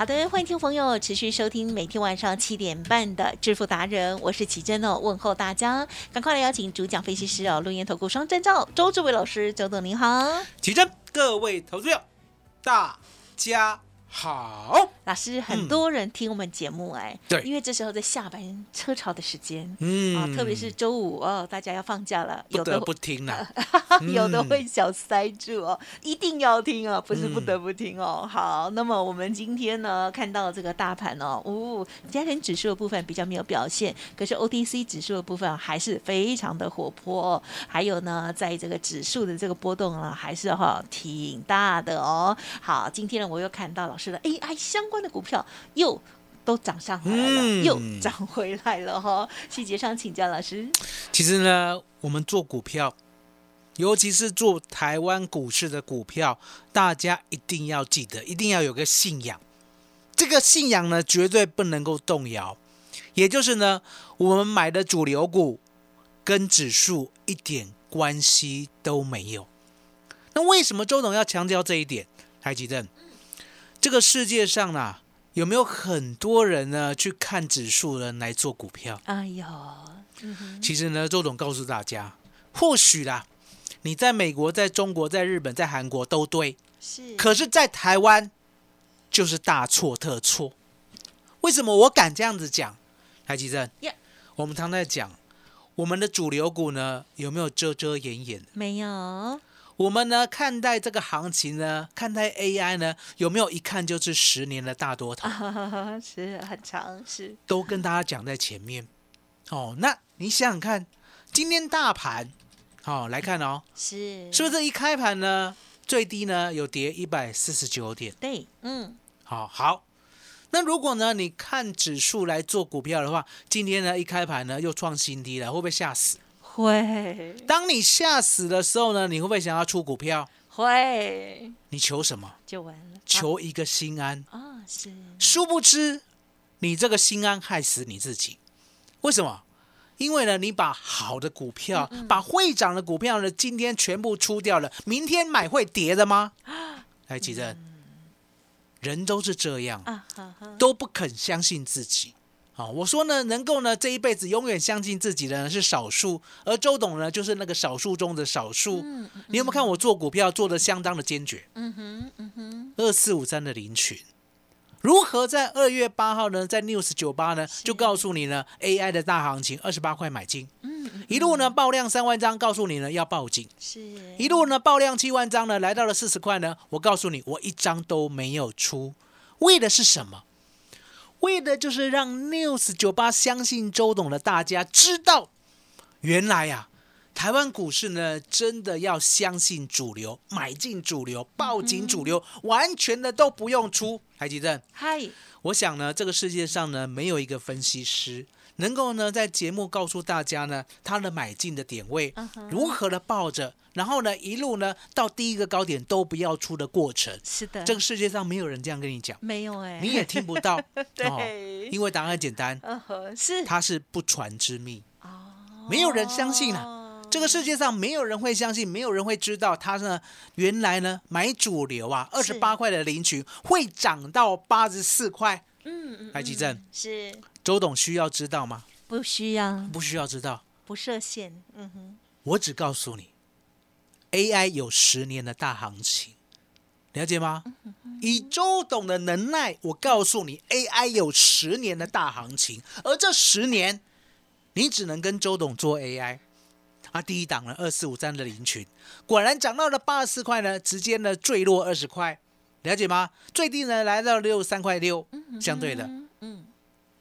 好的，欢迎听朋友持续收听每天晚上七点半的致富达人，我是奇珍哦，问候大家，赶快来邀请主讲分析师哦，录音投顾双证照周志伟老师，周董您好，奇珍，各位投资友，大家好。老师，很多人听我们节目哎，对因为这时候在下班车潮的时间，嗯啊，特别是周五哦，大家要放假了，有的不得不听了。有的嗯会小塞住哦，一定要听哦，不是不得不听哦。好，那么我们今天呢看到这个大盘哦，哦，家庭指数的部分比较没有表现，可是 OTC 指数的部分还是非常的活泼哦。还有呢，在这个指数的这个波动呢，还是哈、挺大的哦。好，今天呢我又看到老师的 AI 相关的股票又。都涨上来了，嗯又涨回来了哈、细节上请教老师。其实呢，我们做股票，尤其是做台湾股市的股票，大家一定要记得，一定要有个信仰。这个信仰呢，绝对不能够动摇。也就是呢，我们买的主流股跟指数一点关系都没有。那为什么周董要强调这一点？台积电，这个世界上呢、有没有很多人呢去看指数呢来做股票？哎呦，嗯，其实呢，周董告诉大家，或许啦，你在美国、在中国、在日本、在韩国都对，是，可是，在台湾就是大错特错。为什么我敢这样子讲？台积正我们常在讲，我们的主流股呢有没有遮遮掩掩？没有，我们呢看待这个行情呢，看待 AI 呢，有没有一看就是十年的大多头？啊，是很长，是都跟大家讲在前面。哦，那你想想看，今天大盘，哦、来看哦，是是不是一开盘呢，最低呢有跌一百四十九点？对，嗯，好、好。那如果呢，你看指数来做股票的话，今天呢一开盘呢又创新低了，会不会吓死？会当你吓死的时候呢，你会不会想要出股票？会你求什么？就完了，求一个心安。啊，啊是殊不知，你这个心安害死你自己。为什么？因为呢，你把好的股票，把会涨的股票呢，今天全部出掉了，明天买会跌的吗？来，吉正，人都是这样，啊哈哈，都不肯相信自己。好，我说呢，能够呢这一辈子永远相信自己的人是少数，而周董呢就是那个少数中的少数。嗯你有没有看我做股票做的相当的坚决？嗯哼，嗯哼，二四五三的林群，如何在二月八号呢，在 News 九八呢就告诉你呢 AI 的大行情二十八块买进，嗯，嗯一路呢爆量三万张，告诉你呢要报警，是一路呢爆量七万张呢来到了四十块呢，我告诉你我一张都没有出，为的是什么？为的就是让 News 九八相信周董的大家知道，原来呀、台湾股市呢，真的要相信主流，买进主流，报警主流，完全的都不用出。台积电，嗨，我想呢，这个世界上呢，没有一个分析师能够呢，在节目告诉大家呢，他的买进的点位如何的抱着，然后呢，一路呢到第一个高点都不要出的过程。是的，这个世界上没有人这样跟你讲，没有哎，你也听不到。对。哦因为答案简单，是。它是不传之秘，哦，没有人相信啊。这个世界上没有人会相信，没有人会知道，他呢原来呢买主流啊，二十八块的林群会涨到八十四块。嗯嗯，台积电嗯是周董需要知道吗？不需要。不需要知道，不设限，嗯哼，我只告诉你，AI 有十年的大行情，了解吗？以周董的能耐，我告诉你，AI 有十年的大行情，而这十年，你只能跟周董做 AI。啊，第一档呢二四五三的林群，果然涨到了八十四块呢，直接呢坠落二十块，了解吗？最低呢来到六十三块六，相对的，嗯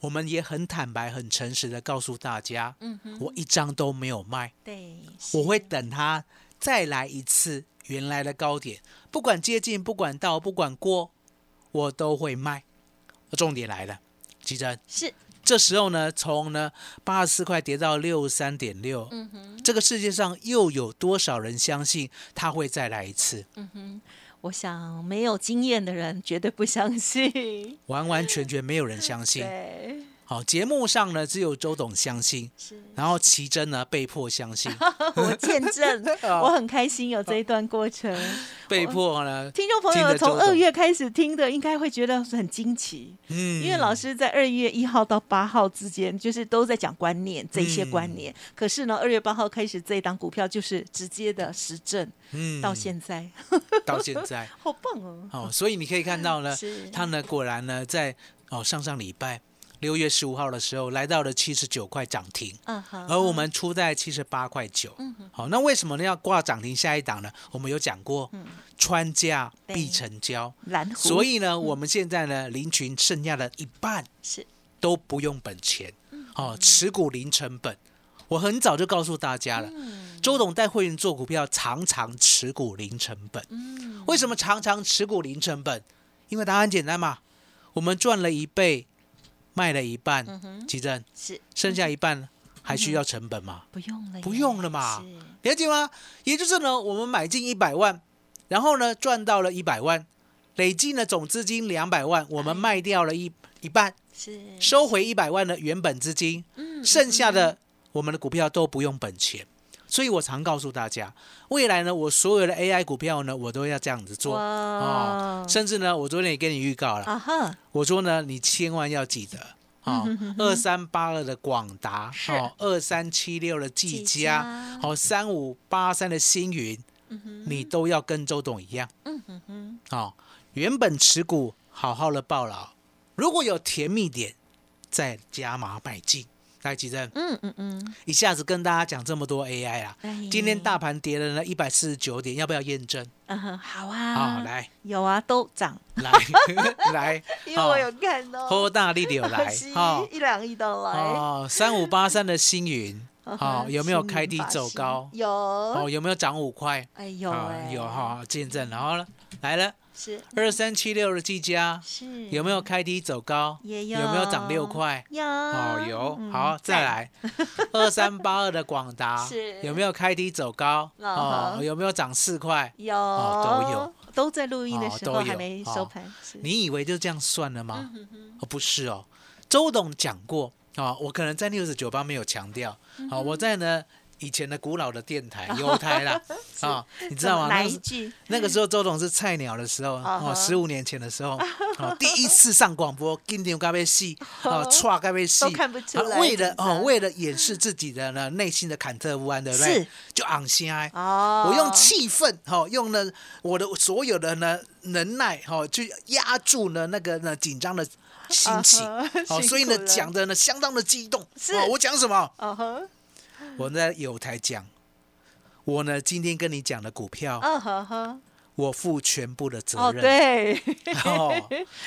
我们也很坦白、很诚实的告诉大家，嗯，我一张都没有卖，对，我会等它再来一次原来的高点，不管接近，不管到，不管过，我都会卖。重点来了，吉珍，是，这时候呢，从呢八十四块跌到六十三点六，嗯哼，这个世界上又有多少人相信它会再来一次？嗯哼，我想没有经验的人绝对不相信，完完全全没有人相信。对，好，节目上呢只有周董相信，是。然后奇珍呢被迫相信，我见证，哦我很开心有这一段过程。被迫呢，听众朋友从二月开始听的，应该会觉得很惊奇，嗯。因为老师在二月一号到八号之间，就是都在讲观念这些观嗯。念。可是呢，二月八号开始这一档股票就是直接的实证，嗯。到现在，到现在，好棒哦！哦，所以你可以看到呢，他呢果然呢在哦上上礼拜六月十五号的时候来到了七十九块涨停，嗯哼，而我们出在七十八块九。好，那为什么呢要挂涨停下一档呢？我们有讲过，穿价必成交，所以呢，我们现在呢林群剩下的一半是都不用本钱，哦，持股零成本。我很早就告诉大家了，周董带会员做股票，常常持股零成本。嗯为什么常常持股零成本？因为答案简单嘛，我们赚了一倍，卖了一半，奇正是剩下一半还需要成本吗？不用了，不用了嘛是了解吗？也就是呢，我们买进一百万，然后呢赚到了一百万，累计呢总资金两百万，我们卖掉了一一半，是收回一百万的原本资金，剩下的我们的股票都不用本钱。所以我常告诉大家，未来呢，我所有的 AI 股票呢，我都要这样子做哦。甚至呢，我昨天也跟你预告了，啊，我说呢，你千万要记得。哦，二三八二的广达，哦，二三七六的技技嘉哦，三五八三的星云，你都要跟周董一样，嗯哼哼，哦，原本持股好好的抱牢，如果有甜蜜点，再加码买进。来，吉正，嗯嗯嗯，一下子跟大家讲这么多 AI 啊，哎。今天大盘跌了呢一百四十九点，要不要验证？嗯哼，好啊，好，来。有啊，都涨，来 来，因为我有看到，喝大力的有来。一两亿都来，哦，三五八三的星云，嗯好、哼有没有幸开低走高？有，哦，有没有涨五块？哎有有哈，见证。然后呢，来了，是二三七六的技嘉是。有没有开低走高？也有。有没有涨六块？有。哦，有。嗯好，再来，二三八二的广达是。有没有开低走高？嗯哦，有没有涨四块？有。哦都有，都在录音的哦都有时候还没收哦盘，是。你以为就这样算了吗？哦，不是哦，周董讲过啊、我可能在六十九八没有强调，嗯好、我在呢以前的古老的电台有台啦，啊、你知道吗？哪那个时一句？那个时候周董是菜鸟的时候，哦，十五年前的时候，哦，第一次上广播，金牛该被戏，哦，错该被戏，都看不出来啊为了哦，为了掩饰自己的呢内心的忐忑不安，对不对？是，就昂心哀。哦，我用气氛，哈、用呢我的所有的呢能耐，哈、去压住呢那个呢紧张的心情，啊哈哦，所以呢讲的呢相当的激动。是哦，我讲什么？我在有台讲，我呢今天跟你讲的股票，我负全部的责哦任。对，哦，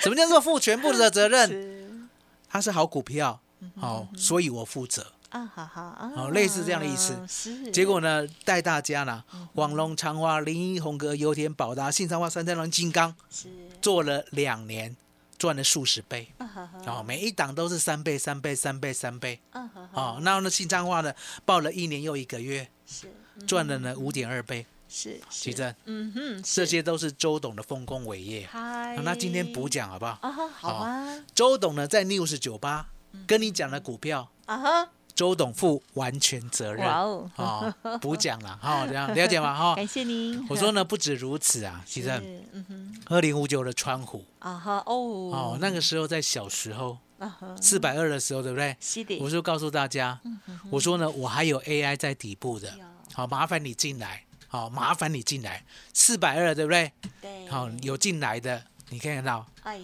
什么叫做负全部的责任？是它是好股票，哦，所以我负责。啊好好，啊哦类似这样的意思是，结果呢，带大家呢，嗯网龙、长华、林一、红格、油田、宝达、信昌华、三三龙、金刚，是做了两年，赚了数十倍。哦，每一档都是三倍、三倍、三倍、三倍。哦，那呢，信昌化呢，报了一年又一个月，是赚了呢五点二倍。是是，奇正，嗯哼，这些都是周董的丰功伟业。嗨那今天补讲好不好？好啊，周董呢，在 News 九八嗯跟你讲的股票，啊哈，周董负完全责任。哇哦，哦，补讲了，哈，这样了解吗？哈，感谢您。我说呢，不止如此啊，是，其实嗯哼，二零五九的川虎，啊哈，哦，哦，那个时候在小时候四百二的时候，对不对？是的，我就告诉大家，我说呢，我还有 AI 在底部的，好，麻烦你进来，好，麻烦你进来，四百二，对不对？对，好，有进来的，你看得到。哎，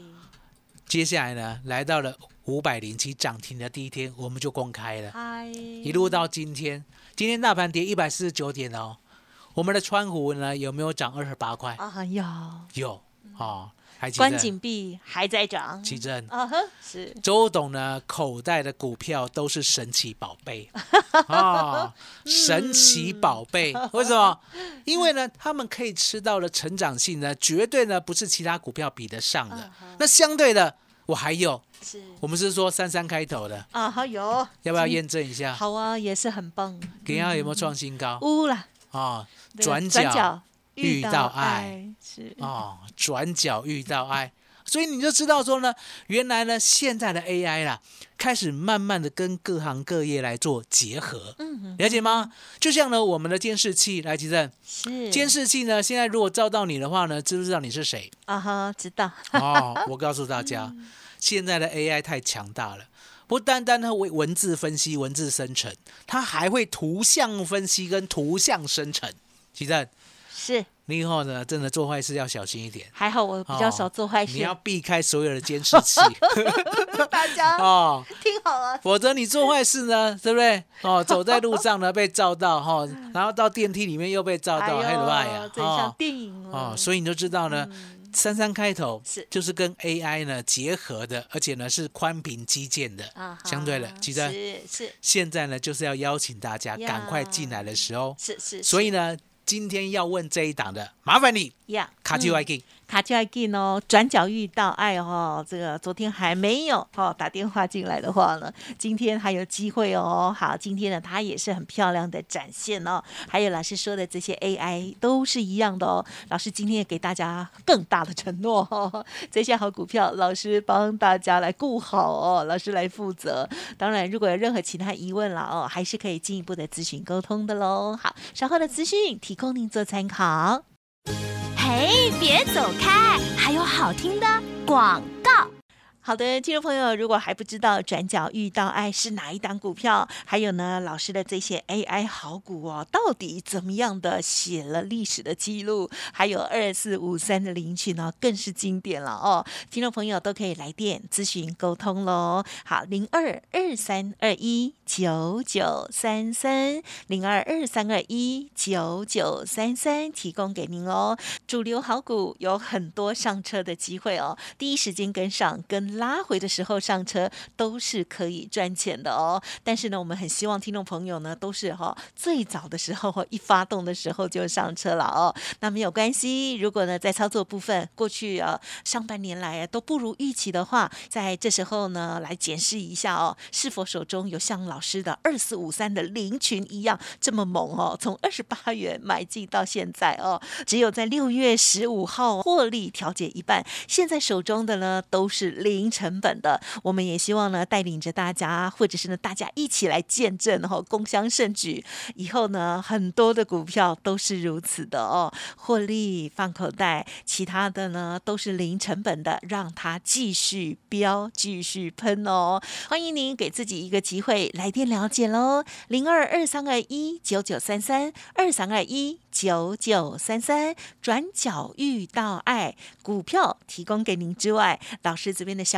接下来呢，来到了五百零七涨停的第一天，我们就公开了，嗨，一路到今天，今天大盘跌一百四十九点哦，我们的川湖呢有没有涨二十八块？啊有，有哦，关得？紧闭还在涨，奇正，啊呵，是。周董呢口袋的股票都是神奇宝贝。啊、神奇宝贝，为什么？因为呢，他们可以吃到的成长性呢，绝对呢不是其他股票比得上的。那相对的，我还有，是。我们是说三三开头的，啊，还有，要不要验证一下？好啊，也是很棒，给下有没有创新高？呜啦，啊，转角转角遇到爱，是。哦，转角遇到爱，所以你就知道说呢，原来呢现在的 AI 啦，开始慢慢的跟各行各业来做结合，嗯了解吗？就像呢我们的监视器，来吉正，是监视器呢现在如果照到你的话呢，知不知道你是谁？啊哈，知道，哦，我告诉大家，现在的 AI 太强大了。不单单它为文字分析、文字生成，它还会图像分析跟图像生成。吉正，是你以后呢，真的做坏事要小心一点。还好我比较哦少做坏事。你，要避开所有的监视器。大家 哦，听好了，否则你做坏事呢，对不对？哦，走在路上呢被照到哈、哦，然后到电梯里面又被照到，哎呦黑了呀，这像电影哦，哦，所以你就知道呢，三三开头是。就是跟 AI 呢结合的，而且呢是宽屏基建的，啊相对的，其实是是。现在呢就是要邀请大家呀。赶快进来的时候，是是，所以呢，今天要问这一档的，麻烦你呀，卡丘嗯。i k 卡就爱进哦，转角遇到爱哦，这个昨天还没有哦打电话进来的话呢，今天还有机会哦。好，今天呢它也是很漂亮的展现哦。还有老师说的这些 AI 都是一样的哦。老师今天也给大家更大的承诺哦，这些好股票老师帮大家来顾好哦，老师来负责。当然，如果有任何其他疑问了哦，还是可以进一步的咨询沟通的喽。好，稍后的资讯提供您做参考。嘿，别走开，还有好听的广告。好的，听众朋友，如果还不知道转角遇到爱是哪一档股票，还有呢，老师的这些 AI 好股哦，到底怎么样的写了历史的记录？还有二四五三的领取呢，更是经典了哦。听众朋友都可以来电咨询沟通喽。好，零二二三二一九九三三，零二二三二一九九三三，提供给您哦。主流好股有很多上车的机会哦，第一时间跟上，跟拉回的时候上车都是可以赚钱的哦。但是呢，我们很希望听众朋友呢都是哈、最早的时候一发动的时候就上车了哦。那没有关系，如果呢在操作部分过去呃上半年来都不如预期的话，在这时候呢来检视一下哦，是否手中有像老师的二四五三的林群一样这么猛哦，从二十八元买进到现在哦，只有在六月十五号获利调节一半，现在手中的呢都是零成本的。我们也希望呢带领着大家，或者是呢大家一起来见证哦，共襄盛举。以后呢很多的股票都是如此的哦，获利放口袋，其他的呢都是零成本的，让它继续飙，继续喷哦。欢迎您给自己一个机会来电了解喽，零二二三二一九九三三二三二一九九三三，转角遇到爱股票提供给您之外，老师这边的小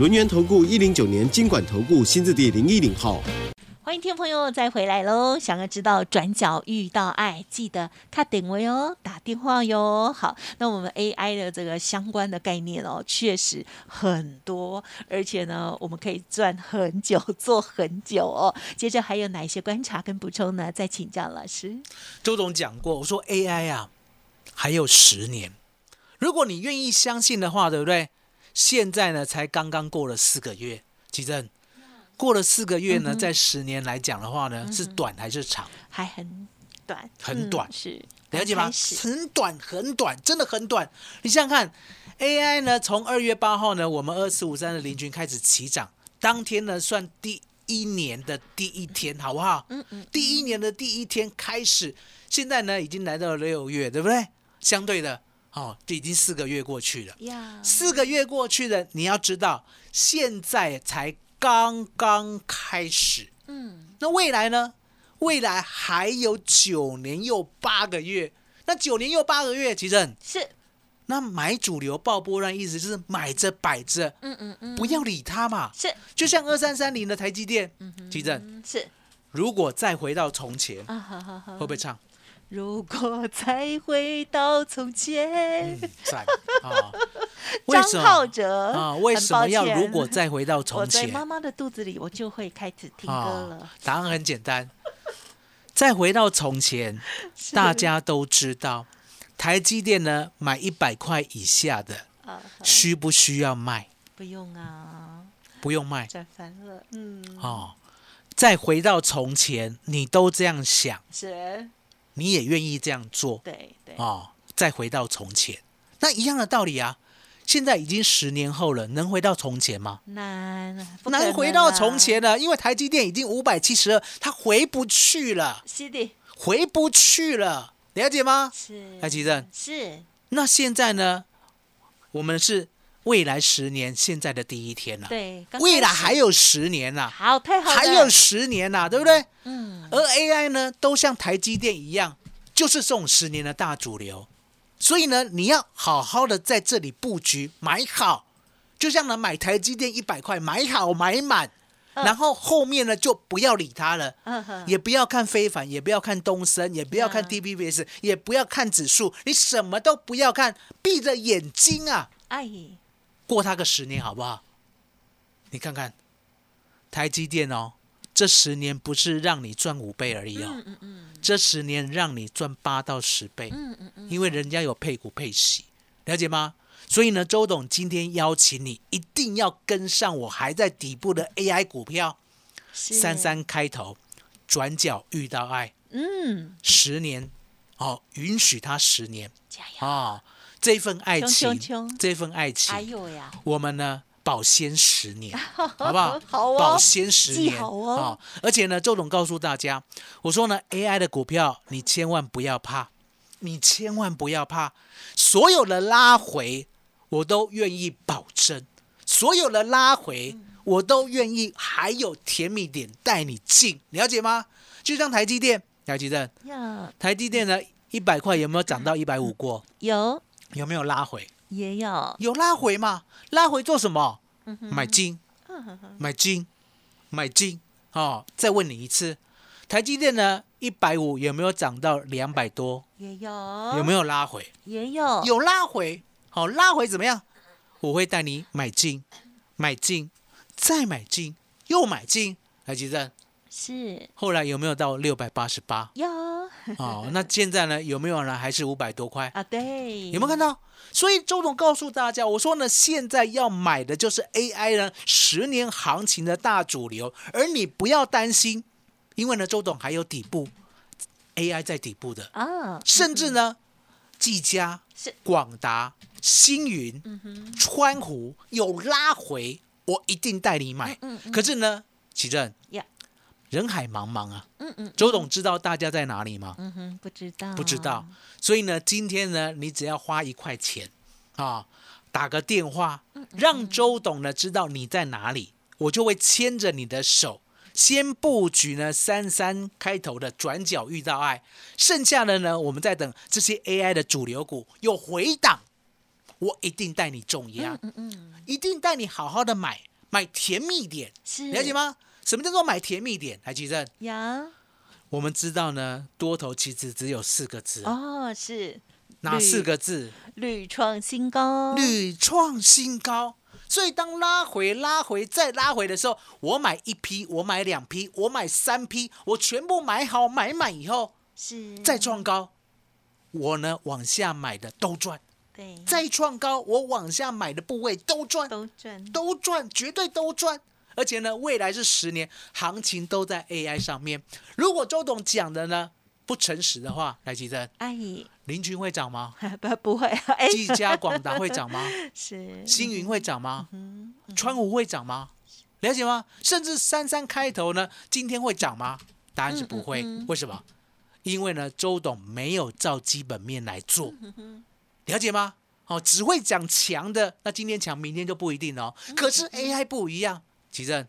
轮源投顾一零九年经管投顾新字第零一零号。欢迎听众朋友再回来喽！想要知道转角遇到爱，记得看点位哦，打电话哟。好，那我们 AI 的这个相关的概念哦，确实很多，而且呢，我们可以赚很久，做很久哦。接着还有哪一些观察跟补充呢？再请教老师。周总讲过，我说 AI 啊，还有十年，如果你愿意相信的话，对不对？现在呢，才刚刚过了四个月，奇正，过了四个月呢，在十年来讲的话呢，是短还是长？还很短，很短。嗯是。了解吗？很短，很短，真的很短。你想想看，AI 呢，从二月八号呢，我们二四五三的林群开始起涨，当天呢算第一年的第一天，好不好？嗯嗯，第一年的第一天开始，现在呢已经来到了六月，对不对？相对的，哦，这已经四个月过去了。呀，四个月过去了，你要知道，现在才刚刚开始。嗯，那未来呢？未来还有九年又八个月。那九年又八个月，其实是，那买主流爆波段，意思就是买着摆着，嗯嗯嗯，不要理它嘛。是，就像二三三零的台积电，其实嗯是如果再回到从前，会不会唱？如果再回到从前，嗯，啊！为张什么浩哲啊？为什么要如果再回到从前？在妈妈的肚子里，我就会开始听歌了哦。答案很简单，再回到从前，大家都知道，台积电呢买一百块以下的，啊，需不需要卖？不用啊，不用卖赚翻了。嗯，哦。再回到从前，你都这样想，是，你也愿意这样做对对，哦。再回到从前，那一样的道理啊。现在已经十年后了，能回到从前吗？难，难能回到从啊。前了，因为台积电已经五百七十二，它回不去了，是的，回不去了，了解吗？是。台积电是，那现在呢？我们是未来十年现在的第一天呐，对，未来还有十年呐、好，太好了，还有十年呐、对不对？嗯，而 AI 呢，都像台积电一样，就是这种十年的大主流。所以呢，你要好好的在这里布局，买好，就像呢买台积电一百块，买好买满，嗯。然后后面呢就不要理它了。也不要看非凡，也不要看东升，也不要看嗯。TPBS，也不要看指数，你什么都不要看，闭着眼睛啊，哎，过它个十年好不好？你看看台积电哦，这十年不是让你赚五倍而已哦，嗯嗯嗯。这十年让你赚八到十倍，嗯嗯嗯，因为人家有配股配息，了解吗？所以呢，周董今天邀请你一定要跟上我还在底部的 AI 股票，三，三开头，转角遇到爱，嗯，十年，哦，允许他十年。加油，哦，这份爱冲情，冲冲这份爱情，哎呦呀，我们呢保鲜十年，好不好？好哦保鲜十年，好哦。而且呢，周董告诉大家，我说呢，AI 的股票你千万不要怕，你千万不要怕，所有的拉回我都愿意保证，所有的拉回我都愿意，还有甜蜜点带你进，了解吗？就像台积电，台积电，台积电呢，一百块有没有涨到一百五过？有有没有拉回？也有，有拉回嘛？拉回做什么？嗯买金，买金，买金。哦，再问你一次，台积电呢，一百五有没有涨到两百多？也有，有没有拉回？也有，有拉回。好、拉回怎么样？我会带你买金，买金，再买金，又买金。台积电是后来有没有到六百八十八？有 哦，那现在呢？有没有呢？还是五百多块？啊，对，有没有看到？所以周董告诉大家，我说呢，现在要买的就是 AI 呢十年行情的大主流，而你不要担心，因为呢，周董还有底部 AI 在底部的，啊？甚至呢，技嘉、是广达、星云、嗯，川湖有拉回，我一定带你买。嗯嗯可是呢，奇正呀，人海茫茫啊，嗯嗯周董知道大家在哪里吗？嗯哼，不知道，不知道，所以呢，今天呢，你只要花一块钱啊，打个电话，让周董呢知道你在哪里，我就会牵着你的手，先布局呢三三开头的转角遇到爱，剩下的呢，我们再等这些 AI 的主流股有回档，我一定带你重压，嗯嗯，一定带你好好的买，买甜蜜点，是了解？吗？什么叫做买甜蜜点？来，吉正，呀，我们知道呢，多头其实只有四个字，哦，是。哪四个字？屡创新高，屡创新高。所以当拉回、拉回再拉回的时候，我买一批，我买两批，我买三批，我全部买好买满以后是。再创高，我呢往下买的都赚，对，再创高我往下买的部位都赚，都赚，都赚，绝对都赚。而且呢，未来是十年，行情都在 AI 上面。如果周董讲的呢不诚实的话，来吉珍，哎，林群会涨吗？不 不会，哎，技嘉、广达会涨吗？是星云会涨吗？嗯川湖会涨吗？了解吗？甚至三三开头呢，今天会涨吗？答案是不会。嗯嗯嗯为什么？因为呢，周董没有照基本面来做，了解吗？哦，只会讲强的，那今天强，明天就不一定哦。可是 AI 不一样，奇正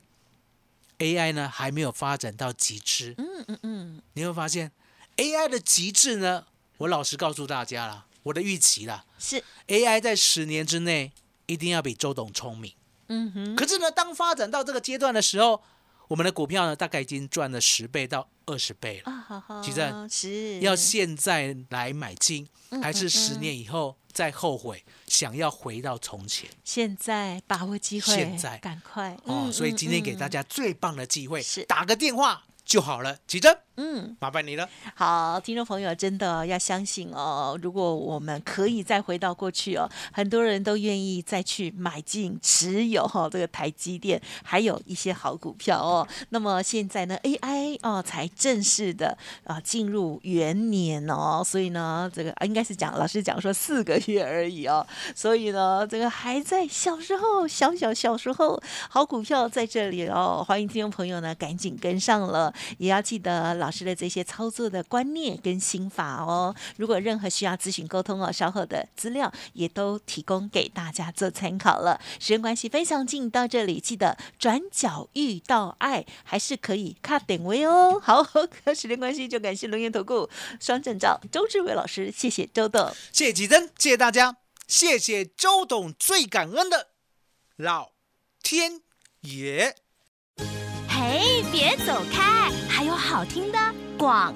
，AI 呢还没有发展到极致。嗯嗯嗯，你会发现 AI 的极致呢，我老实告诉大家啦，我的预期啦是，，AI 在十年之内一定要比周董聪明。嗯哼，可是呢，当发展到这个阶段的时候，我们的股票呢，大概已经赚了十倍到二十倍了。其正是要现在来买进，嗯还是十年以后再后悔，想要回到从前？现在把握机会，现在赶快哦，嗯所以今天给大，嗯家最棒的机会，是打个电话就好了。奇珍，嗯。麻烦你了。好，听众朋友，真的要相信哦。如果我们可以再回到过去哦，很多人都愿意再去买进持有哈、哦、这个台积电，还有一些好股票哦。那么现在呢，AI 哦才正式的啊进入元年哦，所以呢，这个啊应该是讲老师讲说四个月而已哦，所以呢，这个还在小时候小小小时候好股票在这里哦，欢迎听众朋友呢赶紧跟上了，也要记得老师的这些操作的观念跟心法哦。如果任何需要咨询沟通哦，稍后的资料也都提供给大家做参考了。时间关系，非常近到这里，记得转角遇到爱还是可以看点位哦。好，时间关系就感谢龙岩投顾双证照周志伟老师，谢谢周董。谢谢奇珍，谢谢大家，谢谢周董，最感恩的老天爷。哎，别走开，还有好听的广。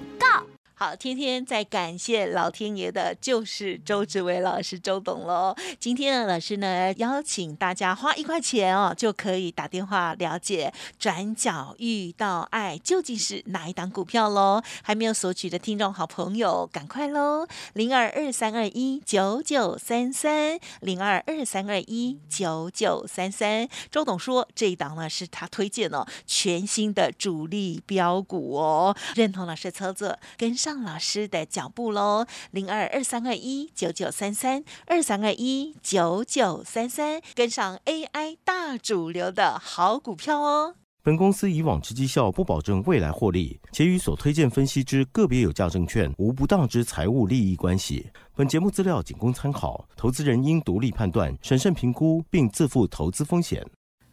好，天天在感谢老天爷的，就是周志伟老师周董喽。今天呢，老师呢邀请大家花一块钱哦，就可以打电话了解转角遇到爱究竟是哪一档股票喽。还没有索取的听众好朋友，赶快喽！零二二三二一九九三三，零二二三二一九九三三。周董说这一档呢是他推荐哦，全新的主力标股哦，认同老师操作，跟上老师的脚步喽。零二二三二一九九三三，二三二一九九三三，跟上 AI 大主流的好股票哦。本公司以往之绩效不保证未来获利，且与所推荐分析之个别有价证券无不当之财务利益关系。本节目资料仅供参考，投资人应独立判断、审慎评估，并自负投资风险。